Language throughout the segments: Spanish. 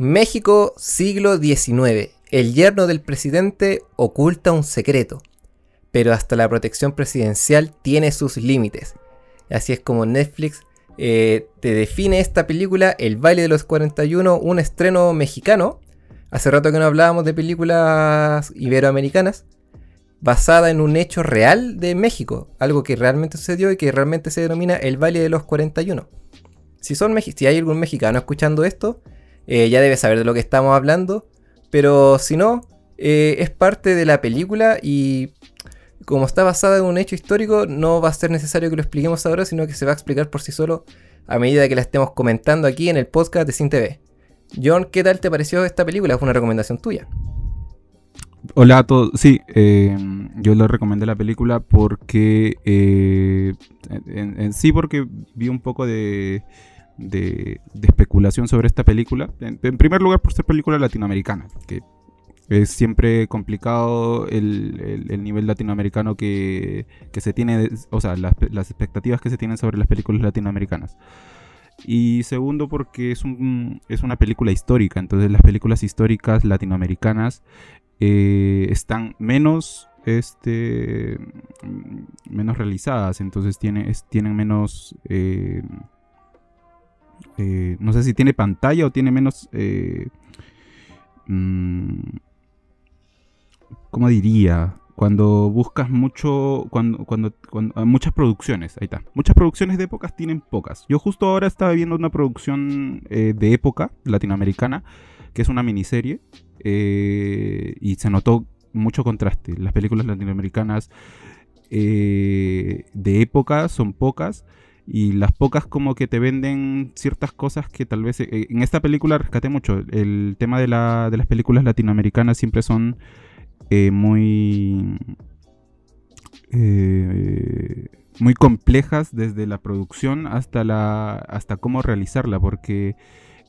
México, siglo XIX. El yerno del presidente oculta un secreto, pero hasta la protección presidencial tiene sus límites. Así es como Netflix eh, te define esta película, El baile de los 41, un estreno mexicano. Hace rato que no hablábamos de películas iberoamericanas, basada en un hecho real de México, algo que realmente sucedió y que realmente se denomina El baile de los 41. Si, son si hay algún mexicano escuchando esto, eh, ya debe saber de lo que estamos hablando, pero si no, eh, es parte de la película y como está basada en un hecho histórico, no va a ser necesario que lo expliquemos ahora, sino que se va a explicar por sí solo a medida que la estemos comentando aquí en el podcast de Sin. John, ¿qué tal te pareció esta película? Es una recomendación tuya. Hola a todos. Sí, eh, yo le recomendé la película porque. En, sí, porque vi un poco de, de, especulación sobre esta película. En, primer lugar, por ser película latinoamericana, que es siempre complicado el, nivel latinoamericano que, se tiene, o sea, las, las, expectativas que se tienen sobre las películas latinoamericanas. Y segundo, porque es, un, es una película histórica, entonces las películas históricas latinoamericanas eh, están menos este menos realizadas entonces tiene, tienen menos eh, eh, no sé si tiene pantalla o tiene menos mm, ¿cómo diría? Cuando buscas mucho, cuando, cuando, cuando, muchas producciones, ahí está. Muchas producciones de épocas tienen pocas. Yo justo ahora estaba viendo una producción de época latinoamericana, que es una miniserie, eh, y se notó mucho contraste. Las películas latinoamericanas eh, de época son pocas y las pocas como que te venden ciertas cosas que tal vez... Eh, en esta película rescaté mucho. El tema de, la, de las películas latinoamericanas siempre son muy... muy complejas desde la producción hasta la hasta cómo realizarla porque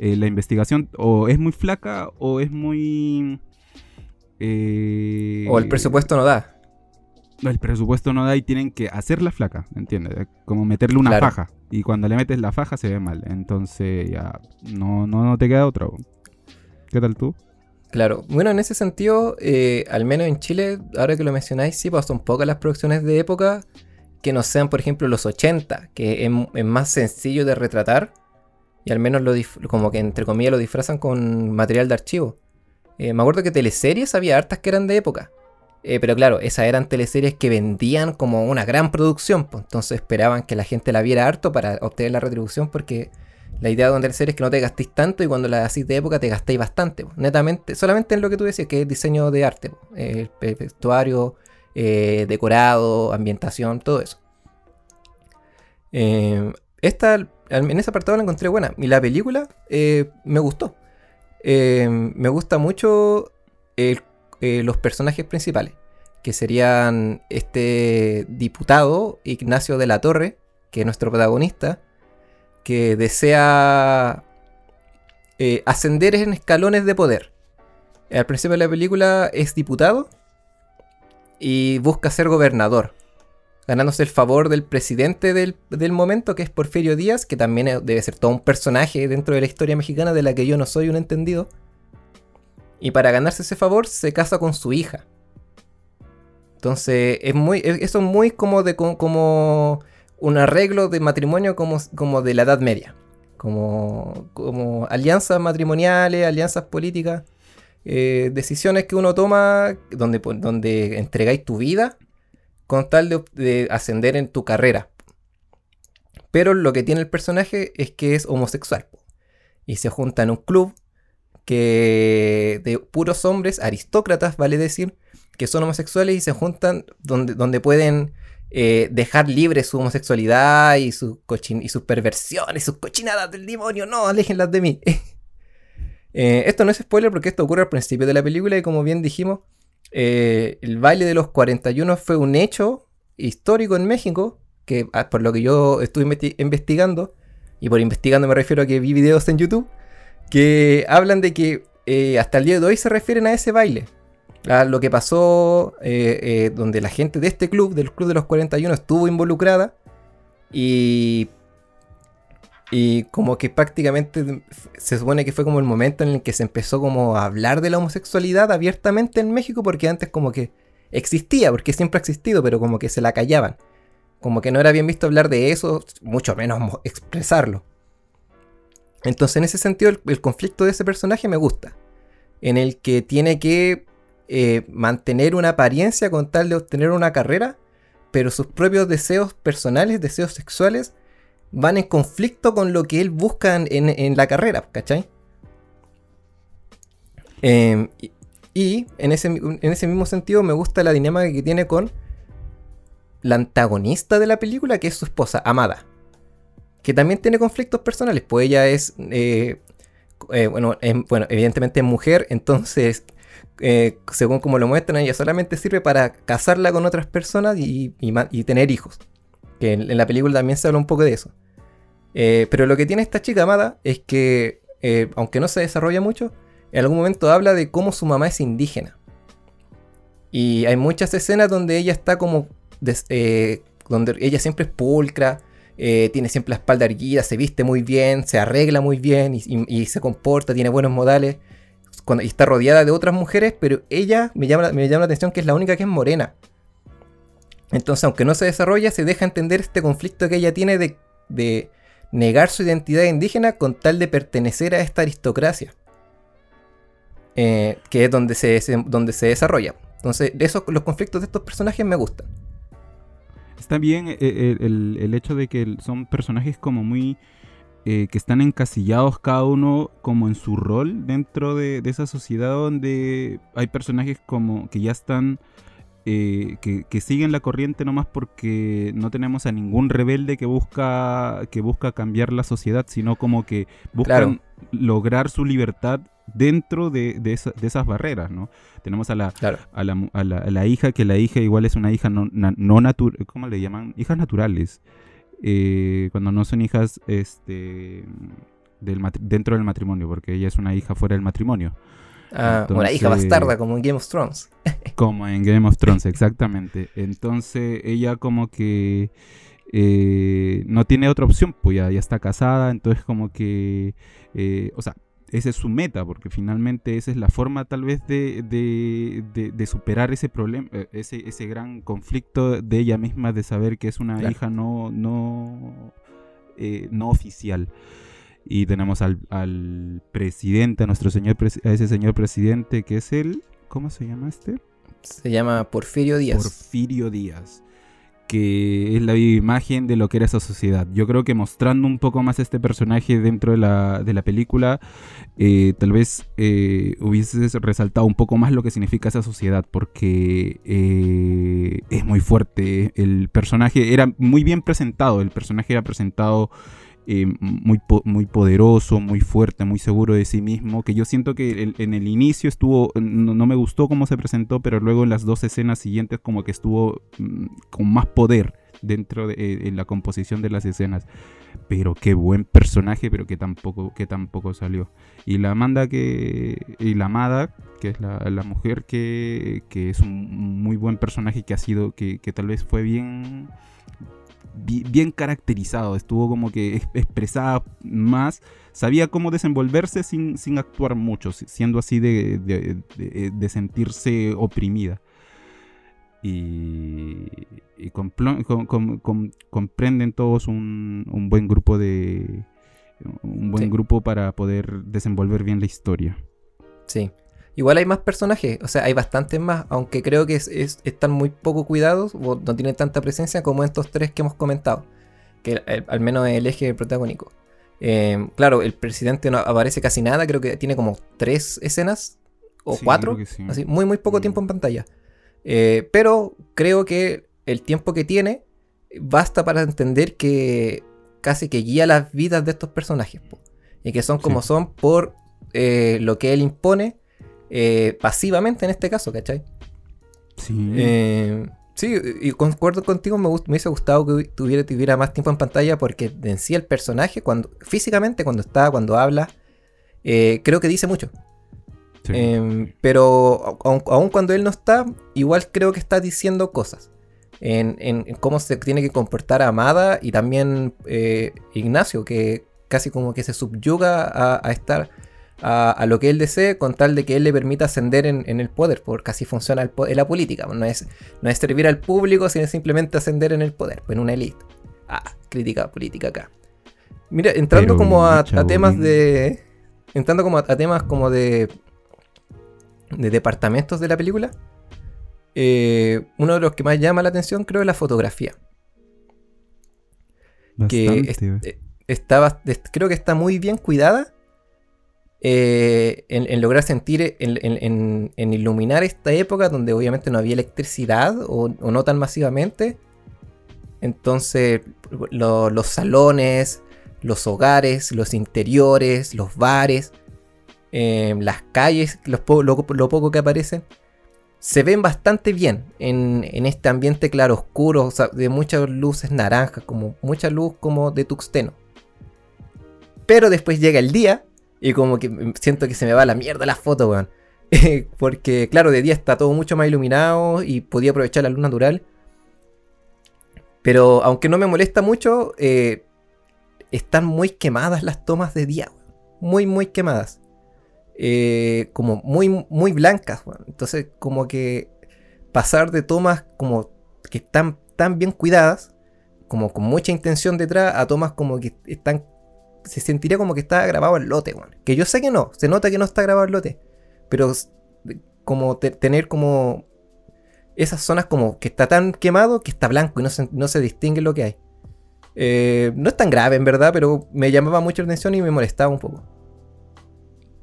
eh, la investigación o es muy flaca o es muy... Eh, o el presupuesto no da. El presupuesto no da y tienen que hacerla flaca, ¿entiendes? Como meterle una faja. Y cuando le metes la faja se ve mal. Entonces ya no, no, no te queda otro. ¿Qué tal tú? Claro, bueno, en ese sentido, eh, al menos en Chile, ahora que lo mencionáis, sí, pues son pocas las producciones de época que no sean, por ejemplo, los 80, que es más sencillo de retratar y al menos lo como que entre comillas lo disfrazan con material de archivo. Eh, me acuerdo que teleseries había hartas que eran de época. Eh, pero claro, esas eran teleseries que vendían como una gran producción. Pues, entonces esperaban que la gente la viera harto para obtener la retribución. Porque la idea de una teleserie es que no te gastéis tanto y cuando la hacéis de época te gastéis bastante. Pues, netamente, solamente en lo que tú decías, que es diseño de arte. Pues, el vestuario, eh, decorado, ambientación, todo eso. esta en ese apartado la encontré buena. Y la película eh, me gustó. Eh, me gusta mucho eh, los personajes principales. Que serían este diputado, Ignacio de la Torre, que es nuestro protagonista, que desea ascender en escalones de poder. Al principio de la película es diputado y busca ser gobernador ganándose el favor del presidente del, momento, que es Porfirio Díaz, que también debe ser todo un personaje dentro de la historia mexicana de la que yo no soy un entendido. Y para ganarse ese favor se casa con su hija. Entonces, es muy, eso es muy como, de, como un arreglo de matrimonio como, como de la Edad Media. Como, como alianzas matrimoniales, alianzas políticas, eh, decisiones que uno toma donde, donde entregáis tu vida con tal de, ascender en tu carrera. Pero lo que tiene el personaje es que es homosexual. Y se junta en un club que de puros hombres, aristócratas, vale decir, que son homosexuales y se juntan donde, donde pueden eh, dejar libre su homosexualidad y, su y sus perversiones, sus cochinadas del demonio. No, aléjenlas de mí. Eh, esto no es spoiler porque esto ocurre al principio de la película y como bien dijimos, eh, el baile de los 41 fue un hecho histórico en México, que ah, por lo que yo estuve investigando, y por investigando me refiero a que vi videos en YouTube, que hablan de que eh, hasta el día de hoy se refieren a ese baile. A lo que pasó eh, donde la gente de este club, del Club de los 41, estuvo involucrada. Y Y como que prácticamente se supone que fue como el momento en el que se empezó como a hablar de la homosexualidad abiertamente en México, porque antes como que existía, porque siempre ha existido, pero como que se la callaban. Como que no era bien visto hablar de eso, mucho menos expresarlo. Entonces en ese sentido el, conflicto de ese personaje me gusta. En el que tiene que eh, mantener una apariencia con tal de obtener una carrera, pero sus propios deseos personales, deseos sexuales, van en conflicto con lo que él busca en, la carrera, ¿cachai? Em, y, en, ese, en, ese, mismo sentido me gusta la dinámica que tiene con la antagonista de la película, que es su esposa, Amada. Que también tiene conflictos personales, pues ella es, eh, eh, bueno, bueno, evidentemente es mujer, entonces, eh, según como lo muestran, ella solamente sirve para casarla con otras personas y, tener hijos. Que en la película también se habla un poco de eso. Pero lo que tiene esta chica amada es que, aunque no se desarrolla mucho, en algún momento habla de cómo su mamá es indígena. Y hay muchas escenas donde ella está como. Donde ella siempre es pulcra, tiene siempre la espalda erguida, se viste muy bien, se arregla muy bien y, se comporta, tiene buenos modales. Cuando, y está rodeada de otras mujeres, pero ella me llama, me llama la atención que es la única que es morena. Entonces, aunque no se desarrolla, se deja entender este conflicto que ella tiene de, negar su identidad indígena con tal de pertenecer a esta aristocracia. Eh, que es donde se, donde se desarrolla. Entonces, esos, los conflictos de estos personajes me gustan. Está bien eh, eh, el, hecho de que son personajes como muy... que están encasillados cada uno como en su rol dentro de, de, esa sociedad donde hay personajes como que ya están eh, que, siguen la corriente nomás porque no tenemos a ningún rebelde que busca, que busca cambiar la sociedad, sino como que buscan lograr su libertad dentro de, de, esas barreras, ¿no? Tenemos a la, a, la, hija, que la hija igual es una hija no, no natural, ¿cómo le llaman? Hijas naturales. Eh, cuando no son hijas este, del dentro del matrimonio, porque ella es una hija fuera del matrimonio. Ah, una hija bastarda, como en Game of Thrones. como en Game of Thrones, exactamente. Entonces ella como que eh, no tiene otra opción, pues ya, está casada, entonces como que, eh, o sea, esa es su meta, porque finalmente esa es la forma tal vez de, de, superar ese problema, eh, ese, ese gran conflicto de ella misma de saber que es una hija no, no, no oficial. Y tenemos al, presidente, a nuestro señor, a ese señor presidente que es el, ¿cómo se llama este? Se llama Porfirio Díaz. Porfirio Díaz, que es la imagen de lo que era esa sociedad. Yo creo que mostrando un poco más este personaje dentro de la, de la película, eh, tal vez eh, hubieses resaltado un poco más lo que significa esa sociedad, porque eh, es muy fuerte. El personaje era muy bien presentado, el personaje era presentado eh, muy, muy poderoso, muy fuerte, muy seguro de sí mismo, que yo siento que en el inicio estuvo, no, me gustó cómo se presentó, pero luego en las dos escenas siguientes como que estuvo mm, con más poder dentro de eh, en la composición de las escenas. Pero qué buen personaje, pero que tampoco, que tampoco salió. Y la Amanda que. Y la Amada, que es la, mujer que, que, es un muy buen personaje que ha sido. que, que tal vez fue bien bien caracterizado, estuvo como que expresada más, sabía cómo desenvolverse sin, sin actuar mucho, siendo así de, de, sentirse oprimida. Y, comprenden todos un, un, buen grupo de un buen grupo para poder desenvolver bien la historia. Sí. Igual hay más personajes, o sea, hay bastantes más, aunque creo que están muy poco cuidados o no tienen tanta presencia como estos tres que hemos comentado, que al menos el eje protagónico. Eh, claro, el presidente no aparece casi nada, creo que tiene como tres escenas o cuatro, así, muy muy poco mm. tiempo en pantalla. Eh, pero creo que el tiempo que tiene basta para entender que casi que guía las vidas de estos personajes. y que son como son por eh, lo que él impone eh, pasivamente en este caso, ¿cachai? Sí. Eh, sí, y concuerdo contigo, me, me hubiese gustado que tuviera, tuviera más tiempo en pantalla porque en sí el personaje, cuando físicamente, cuando está, cuando habla, eh, creo que dice mucho. Pero aun, cuando él no está, igual creo que está diciendo cosas. En, cómo se tiene que comportar Amada y también Ignacio, que casi como que se subyuga a, estar a, lo que él desee con tal de que él le permita ascender en, el poder, porque así funciona el, la política. No es, no es servir al público, sino simplemente ascender en el poder, pues en una élite. Ah, crítica política acá. Mira, entrando como a, temas de. Entrando como a, temas como de. de departamentos de la película. Eh, uno de los que más llama la atención creo es la fotografía. que eh, creo que está muy bien cuidada eh, en, lograr sentir, en, iluminar esta época donde obviamente no había electricidad o, no tan masivamente. Entonces los salones, los hogares, los interiores, los bares, em, las calles, lo, poco que aparecen, se ven bastante bien en, este ambiente claro oscuro, de muchas luces naranjas, como mucha luz como de tuxteno. Pero después llega el día y como que siento que se me va la mierda la foto, weón. Porque claro, de día está todo mucho más iluminado y podía aprovechar la luz natural. Pero aunque no me molesta mucho, eh, están muy quemadas las tomas de día. Muy, muy quemadas. Eh, como muy, muy blancas. Entonces, como que pasar de tomas como que están tan bien cuidadas, como con mucha intención detrás, a tomas como que están. Se sentiría como que está grabado el lote, Que yo sé que no, se nota que no está grabado el lote. Pero como tener como esas zonas como que está tan quemado que está blanco y no se, no se distingue lo que hay. Eh, no es tan grave en verdad, pero me llamaba mucho la atención y me molestaba un poco.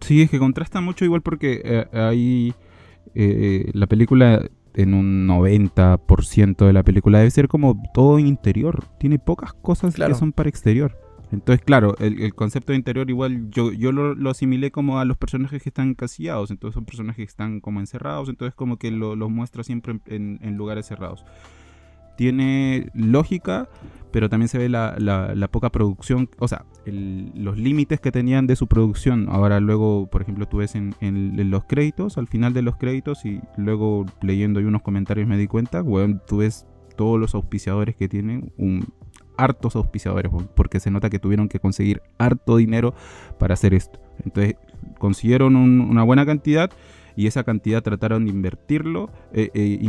Sí, es que contrasta mucho igual porque eh, hay eh, la película en un 90% de la película debe ser como todo interior. Tiene pocas cosas que son para exterior. Entonces, claro, el, concepto de interior igual yo, yo lo, asimilé como a los personajes que están encasillados. Entonces son personajes que están como encerrados. Entonces como que los lo muestra siempre en lugares cerrados tiene lógica, pero también se ve la, poca producción, o sea, los límites que tenían de su producción. Ahora luego, por ejemplo, tú ves en, los créditos, al final de los créditos, y luego leyendo ahí unos comentarios me di cuenta, bueno, tú ves todos los auspiciadores que tienen, un, hartos auspiciadores, porque se nota que tuvieron que conseguir harto dinero para hacer esto. Entonces consiguieron una buena cantidad y esa cantidad trataron de invertirlo, eh, eh,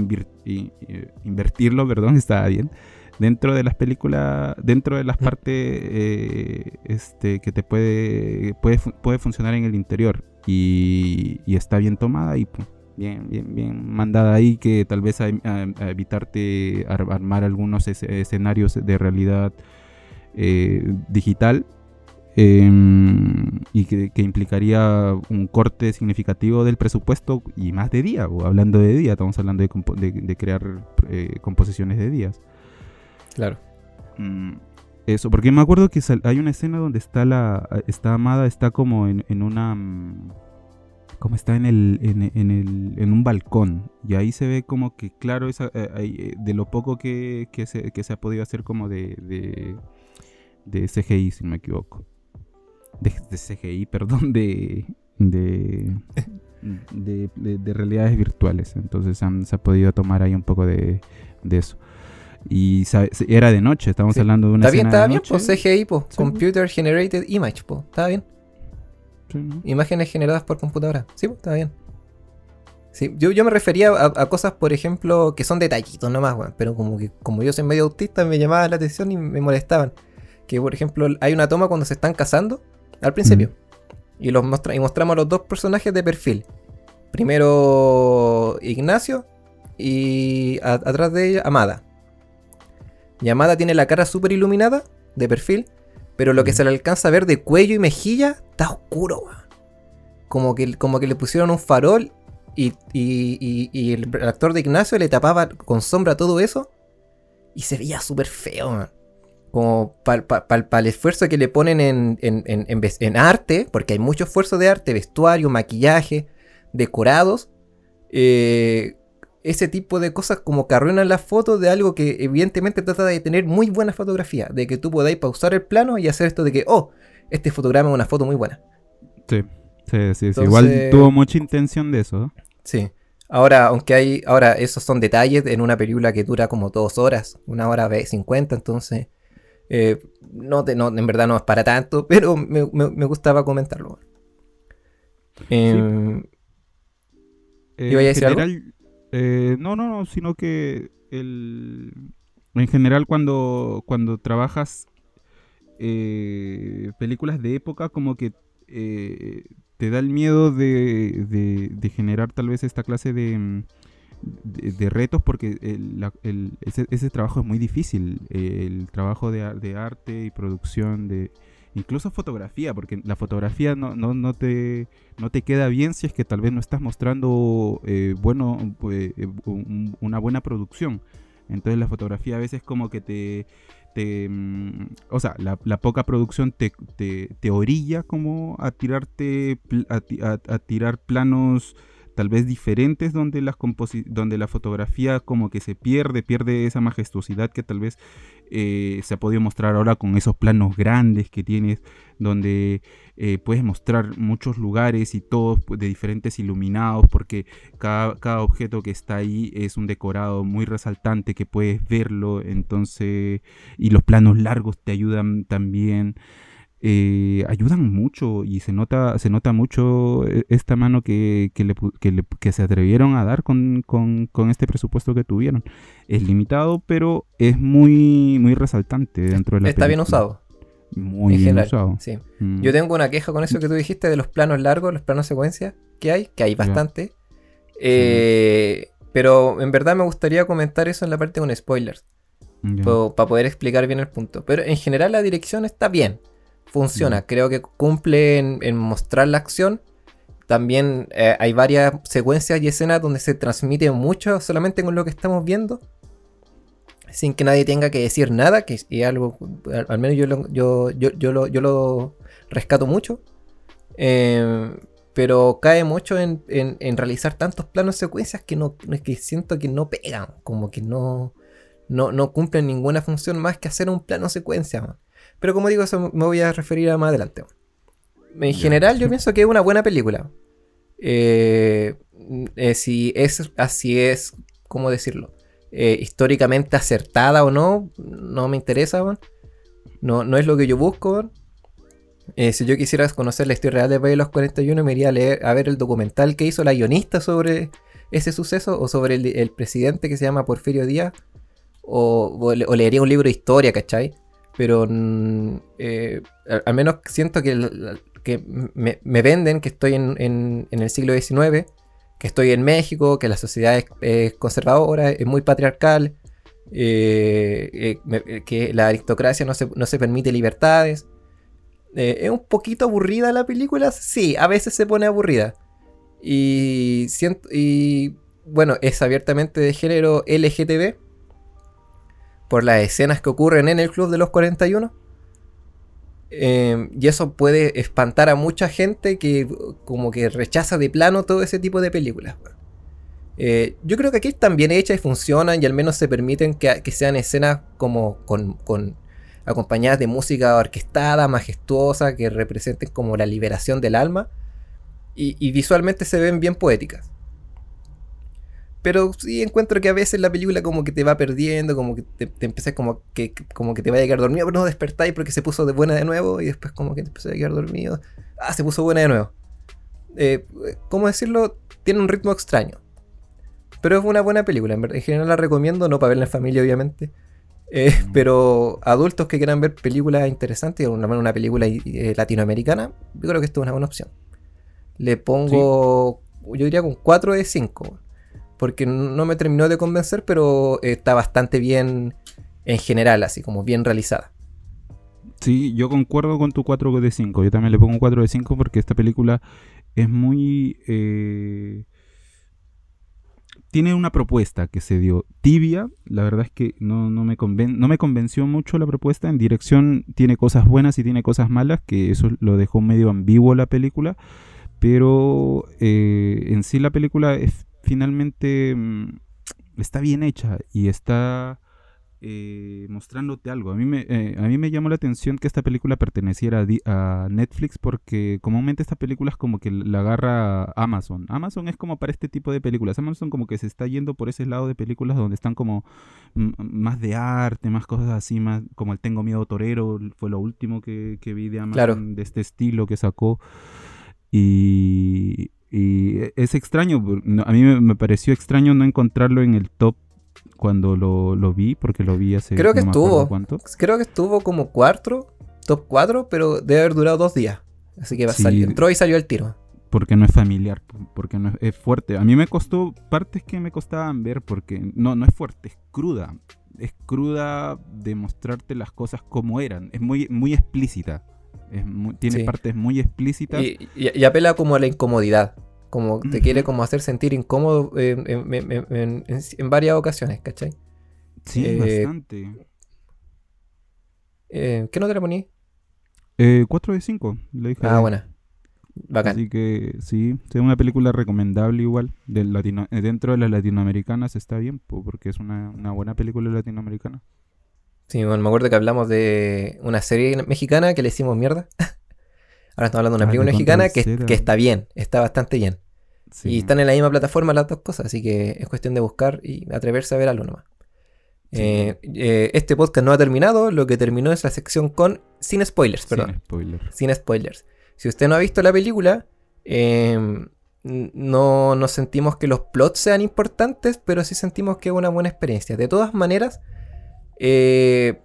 eh, invertirlo, perdón, estaba bien, dentro de las películas, dentro de las partes este, que te puede, puede, puede funcionar en el interior. Y, está bien tomada y bien, bien, bien mandada ahí que tal vez a, evitarte armar algunos escenarios de realidad digital Em, y que, implicaría un corte significativo del presupuesto y más de día, o hablando de día, estamos hablando de, crear eh, composiciones de días. Claro. Mm, eso, porque me acuerdo que hay una escena donde está la está Amada, está como en, una... Como está en el, en, el, en un balcón. Y ahí se ve como que, claro, esa, eh, eh, de lo poco que, se, que, se, ha podido hacer como de, de, de CGI, si no me equivoco de, CGI, perdón, de, de, de, realidades virtuales. Entonces se ha podido tomar ahí un poco de, eso. Y era de noche, estamos hablando de una Está bien, estaba bien, pues CGI, pues, Computer Generated Image, pues, estaba bien. Imágenes generadas por computadora. Sí, pues, estaba bien. Sí, yo, yo me refería a, cosas, por ejemplo, que son detallitos nomás, pero como que como yo soy medio autista me llamaba la atención y me molestaban. Que, por ejemplo, hay una toma cuando se están casando al principio. Y, los y mostramos a los dos personajes de perfil. Primero Ignacio y atrás de ella Amada. Y Amada tiene la cara súper iluminada de perfil, pero lo que se le alcanza a ver de cuello y mejilla está oscuro. Como que, como que le pusieron un farol y, y, el actor de Ignacio le tapaba con sombra todo eso y se veía súper feo. Man como para el esfuerzo que le ponen en, en, arte, porque hay mucho esfuerzo de arte, vestuario, maquillaje, decorados, eh, ese tipo de cosas como que arruinan la foto de algo que evidentemente trata de tener muy buena fotografía, de que tú podáis pausar el plano y hacer esto de que, oh, este fotograma es una foto muy buena. Sí, sí, sí, igual tuvo mucha intención de eso. Sí. Ahora, aunque hay, ahora esos son detalles en una película que dura como dos horas, una hora cincuenta, entonces Eh, no, no, en verdad no es para tanto, pero me, gustaba comentarlo. Eh, ¿Iba a decir general, no, no, no, sino que el, en general cuando, cuando trabajas películas de época, como que te da el miedo de, de, generar tal vez esta clase de, mm, de, retos porque ese, trabajo es muy difícil. el trabajo de, arte y producción, de incluso fotografía, porque la fotografía no, no, no, te, no te queda bien si es que tal vez no estás mostrando eh, bueno, eh, una buena producción. Entonces la fotografía a veces como que te Mm, o sea, la, poca producción te, te, orilla como a tirarte, a, tirar planos tal vez diferentes donde, las donde la fotografía como que se pierde, pierde esa majestuosidad que tal vez eh, se ha podido mostrar ahora con esos planos grandes que tienes, donde eh, puedes mostrar muchos lugares y todos pues, de diferentes iluminados, porque cada, cada, objeto que está ahí es un decorado muy resaltante que puedes verlo, entonces, y los planos largos te ayudan también. Eh, ayudan mucho y se nota, se nota mucho eh, esta mano que, que, se atrevieron a dar con, este presupuesto que tuvieron. Es limitado, pero es muy, muy resaltante dentro de la Está bien usado. Muy bien usado. Sí. Mm. Yo tengo una queja con eso que tú dijiste de los planos largos, los planos secuencia que hay, que hay bastante. Eh, pero en verdad me gustaría comentar eso en la parte con spoilers. Para poder explicar bien el punto. Pero en general la dirección está bien funciona. Creo que cumple en, mostrar la acción. También eh, hay varias secuencias y escenas donde se transmite mucho solamente con lo que estamos viendo. Sin que nadie tenga que decir nada, que es algo, al, menos yo lo, yo, yo, lo, rescato mucho. Eh, pero cae mucho en, realizar tantos planos secuencias que, no, que siento que no pegan, como que no, no, no cumplen ninguna función más que hacer un plano secuencia. Pero como digo, eso me voy a referir a más adelante. En general, yo pienso que es una buena película. Eh, eh, si es así es, ¿cómo decirlo? Eh, históricamente acertada o no, no me interesa, no, no es lo que yo busco. si yo quisiera conocer la historia real de Baile los 41, me iría a, leer, a ver el documental que hizo la guionista sobre ese suceso o sobre el, presidente que se llama Porfirio Díaz. O, o, leería un libro de historia, ¿cachai? Pero mm, eh, al, menos siento que, me, venden que estoy en, el siglo XIX, que estoy en México, que la sociedad es, conservadora, es muy patriarcal, eh, eh, que la aristocracia no se, permite libertades. ¿Es un poquito aburrida la película? Sí, a veces se pone aburrida. Y, siento, y bueno, es abiertamente de género LGTB por las escenas que ocurren en el Club de los 41. Eh, y eso puede espantar a mucha gente que como que rechaza de plano todo ese tipo de películas. Eh, yo creo que aquí están bien hechas y funcionan y al menos se permiten que, sean escenas como acompañadas de música orquestada, majestuosa, que representen como la liberación del alma y visualmente se ven bien poéticas. Pero sí encuentro que a veces la película como que te va perdiendo, como que te, te como que, como que te vaya a quedar dormido, pero no despertáis porque se puso de buena de nuevo y después como que te empezó a quedar dormido. Ah, se puso buena de nuevo. Eh, ¿Cómo decirlo? Tiene un ritmo extraño. Pero es una buena película, en, general la recomiendo, no para verla en familia obviamente. Eh, pero adultos que quieran ver películas interesantes, una, una película eh, latinoamericana, yo creo que esto es una buena opción. Le pongo, yo diría con 4 de 5 porque no me terminó de convencer, pero está bastante bien en general, así como bien realizada. Sí, yo concuerdo con tu 4 de 5. Yo también le pongo un 4 de 5 porque esta película es muy... Eh, tiene una propuesta que se dio tibia. La verdad es que no, me no me convenció mucho la propuesta. En dirección tiene cosas buenas y tiene cosas malas, que eso lo dejó medio ambiguo la película. Pero eh, en sí la película es finalmente mm, está bien hecha y está eh, mostrándote algo. A mí, me, eh, a mí me llamó la atención que esta película perteneciera a, Netflix porque comúnmente esta película es como que la agarra Amazon. Amazon es como para este tipo de películas. Amazon como que se está yendo por ese lado de películas donde están como más de arte, más cosas así, más como el Tengo Miedo Torero, fue lo último que, vi de Amazon de este estilo que sacó. Y, es extraño, a mí me pareció extraño no encontrarlo en el top cuando lo, lo, vi, porque lo vi hace... Creo que estuvo. Creo que estuvo como cuatro, top 4, pero debe haber durado dos días. Así que va a salir. Entró y salió el tiro. Porque no es familiar, porque no es, fuerte. A mí me costó partes que me costaban ver porque no, no es fuerte, es cruda. Es cruda de mostrarte las cosas como eran. Es muy, muy explícita. Tiene partes muy explícitas. y, apela como a la incomodidad. Como te quiere como hacer sentir incómodo en, varias ocasiones, ¿cachai? Sí, eh, bastante. Eh, ¿Qué nota le poní? Eh, 4 de 5, le dije. Ah, buena. Bacán. Así que sí, es una película recomendable igual. latino, eh, dentro de las latinoamericanas está bien, porque es una, una buena película latinoamericana. Sí, bueno, me acuerdo que hablamos de una serie mexicana que le hicimos mierda. Ahora estamos hablando de una ah, película mexicana que, está bien, está bastante bien. Y están en la misma plataforma las dos cosas, así que es cuestión de buscar y atreverse a ver algo nomás. Eh, eh, este podcast no ha terminado, lo que terminó es la sección con sin spoilers, perdón. Sin spoilers. Sin spoilers. Si usted no ha visto la película, em, no nos sentimos que los plots sean importantes, pero sí sentimos que es una buena experiencia. De todas maneras, eh,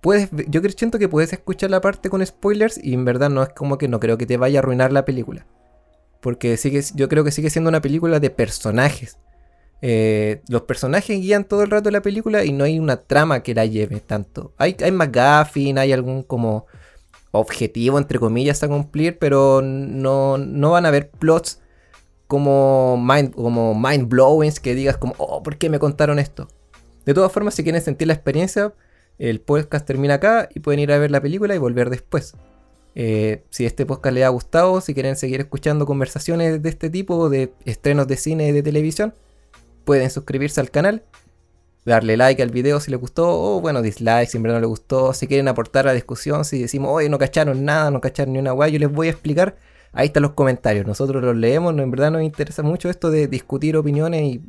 puedes, yo siento que puedes escuchar la parte con spoilers y en verdad no es como que no creo que te vaya a arruinar la película. Porque sigue, yo creo que sigue siendo una película de personajes. Eh, los personajes guían todo el rato la película y no hay una trama que la lleve tanto. Hay, hay McGuffin, hay algún como objetivo, entre comillas, a cumplir, pero no, no van a haber plots como mind, como mind blowing que digas como, oh, ¿por qué me contaron esto? De todas formas, si quieren sentir la experiencia, el podcast termina acá y pueden ir a ver la película y volver después. Eh, si este podcast les ha gustado, si quieren seguir escuchando conversaciones de este tipo, de estrenos de cine y de televisión, pueden suscribirse al canal, darle like al video si les gustó, o bueno, dislike si en no les gustó, si quieren aportar a la discusión, si decimos, oye, no cacharon nada, no cacharon ni una guay, yo les voy a explicar. Ahí están los comentarios, nosotros los leemos, en verdad nos interesa mucho esto de discutir opiniones y,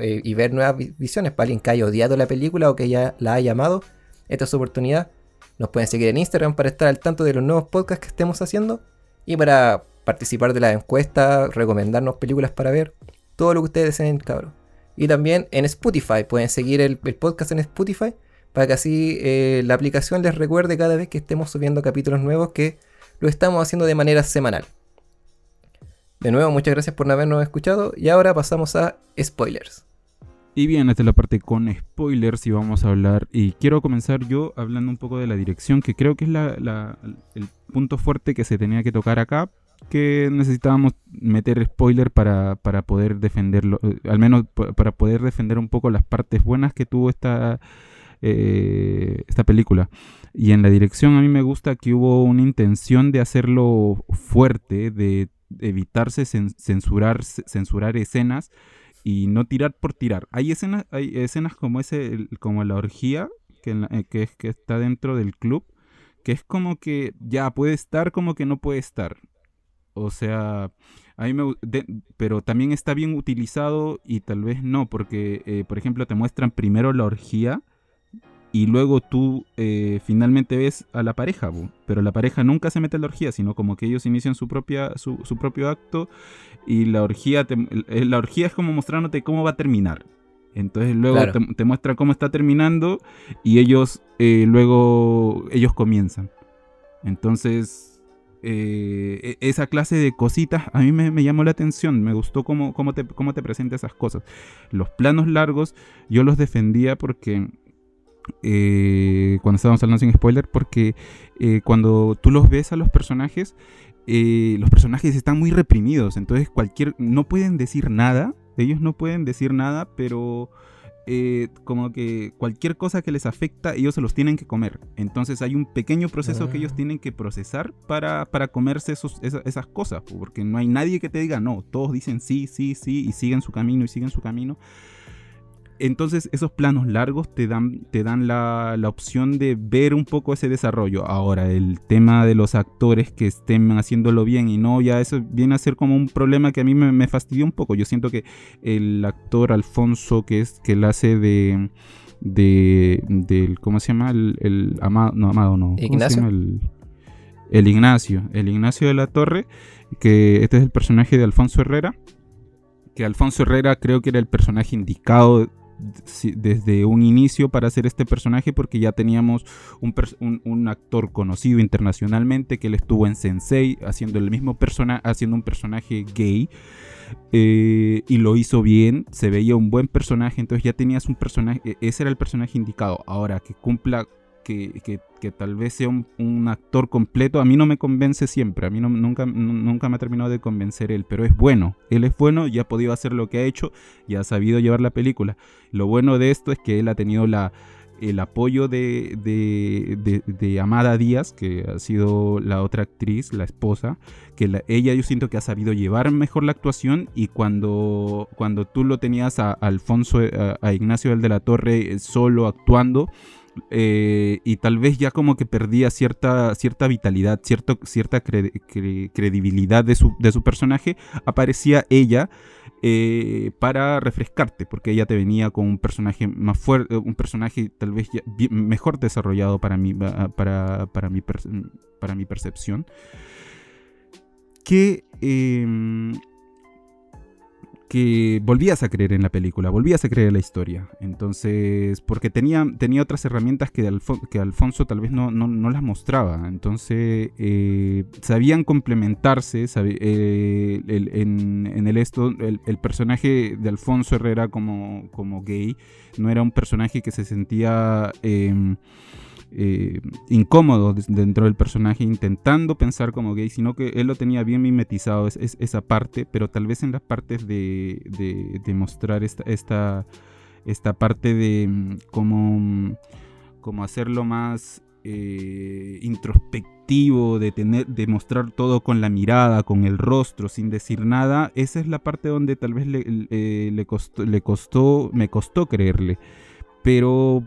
eh, y ver nuevas visiones para alguien que haya odiado la película o que ya la haya amado esta es su oportunidad. Nos pueden seguir en Instagram para estar al tanto de los nuevos podcasts que estemos haciendo y para participar de la encuesta, recomendarnos películas para ver, todo lo que ustedes deseen, cabrón. Y también en Spotify, pueden seguir el, podcast en Spotify para que así eh, la aplicación les recuerde cada vez que estemos subiendo capítulos nuevos que lo estamos haciendo de manera semanal. De nuevo, muchas gracias por habernos escuchado y ahora pasamos a spoilers. Y bien, esta es la parte con spoilers y vamos a hablar. Y quiero comenzar yo hablando un poco de la dirección, que creo que es el punto fuerte que se tenía que tocar acá, que necesitábamos meter spoiler para, poder defenderlo, eh, al menos para poder defender un poco las partes buenas que tuvo esta, eh, esta película. Y en la dirección a mí me gusta que hubo una intención de hacerlo fuerte, de evitarse censurar, censurar escenas y no tirar por tirar. Hay escenas, hay escenas como ese, como la orgía que, eh, que, es, que está dentro del club, que es como que ya puede estar como que no puede estar. O sea, a mí me, pero también está bien utilizado y tal vez no, porque eh, por ejemplo te muestran primero la orgía y luego tú eh, finalmente ves a la pareja, pero la pareja nunca se mete en la orgía, sino como que ellos inician su, propia, su, propio acto y la orgía, eh, la orgía es como mostrándote cómo va a terminar. Entonces luego te, muestra cómo está terminando y ellos eh, luego ellos comienzan. Entonces e, esa clase de cositas a mí me, llamó la atención, me gustó cómo, cómo, te, cómo te presenta esas cosas. Los planos largos yo los defendía porque eh, cuando estábamos hablando sin spoiler, porque eh, cuando tú los ves a los personajes, eh, los personajes están muy reprimidos, entonces cualquier, no pueden decir nada, ellos no pueden decir nada, pero como que cualquier cosa que les afecta, ellos se los tienen que comer. Entonces hay un pequeño proceso que ellos ah. tienen que procesar para, para comerse esos, esas, cosas, porque no hay nadie que te diga no, todos dicen sí, sí, sí, y siguen su camino y siguen su camino. Entonces esos planos largos te dan, te dan la, la, opción de ver un poco ese desarrollo. Ahora, el tema de los actores que estén haciéndolo bien y no, ya eso viene a ser como un problema que a mí me, me fastidió un poco. Yo siento que el actor Alfonso, que es que él hace de... de del, ¿Cómo se llama? El, Amado, no, Amado no. Ignacio. El, el Ignacio. El Ignacio de la Torre, que este es el personaje de Alfonso Herrera que Alfonso Herrera creo que era el personaje indicado desde un inicio para hacer este personaje porque ya teníamos un, actor conocido internacionalmente que él estuvo en Sensei haciendo el mismo persona haciendo un personaje gay eh, y lo hizo bien se veía un buen personaje entonces ya tenías un personaje e, ese era el personaje indicado. Ahora que cumpla que, tal vez sea un, actor completo, a mí no me convence siempre, a mí no, nunca, nunca me ha terminado de convencer él, pero es bueno, él es bueno y ha podido hacer lo que ha hecho y ha sabido llevar la película. Lo bueno de esto es que él ha tenido la, el apoyo de, de, Amada Díaz, que ha sido la otra actriz, la esposa, que ella yo siento que ha sabido llevar mejor la actuación y cuando, cuando tú lo tenías a, Alfonso, a, Ignacio del de la Torre solo actuando, eh, y tal vez ya como que perdía cierta, cierta vitalidad, cierta credibilidad de su, de su, personaje, aparecía ella eh, para refrescarte, porque ella te venía con un personaje más fuerte, un personaje tal vez mejor desarrollado para mí, para, para, mi, para mi percepción. Que em, que volvías a creer en la película, volvías a creer en la historia. Entonces, porque tenía, tenía otras herramientas que, que Alfonso tal vez no, no, las mostraba. Entonces, eh, sabían complementarse eh, en, el esto, el, personaje de Alfonso Herrera como, como gay no era un personaje que se sentía... Em, eh, incómodo dentro del personaje intentando pensar como gay, sino que él lo tenía bien mimetizado, es, esa parte, pero tal vez en las partes de, de, mostrar esta, esta, esta, parte de mm, cómo, como hacerlo más eh, introspectivo, de tener, de mostrar todo con la mirada, con el rostro, sin decir nada, esa es la parte donde tal vez le, eh, le, costó, le costó, me costó creerle. Pero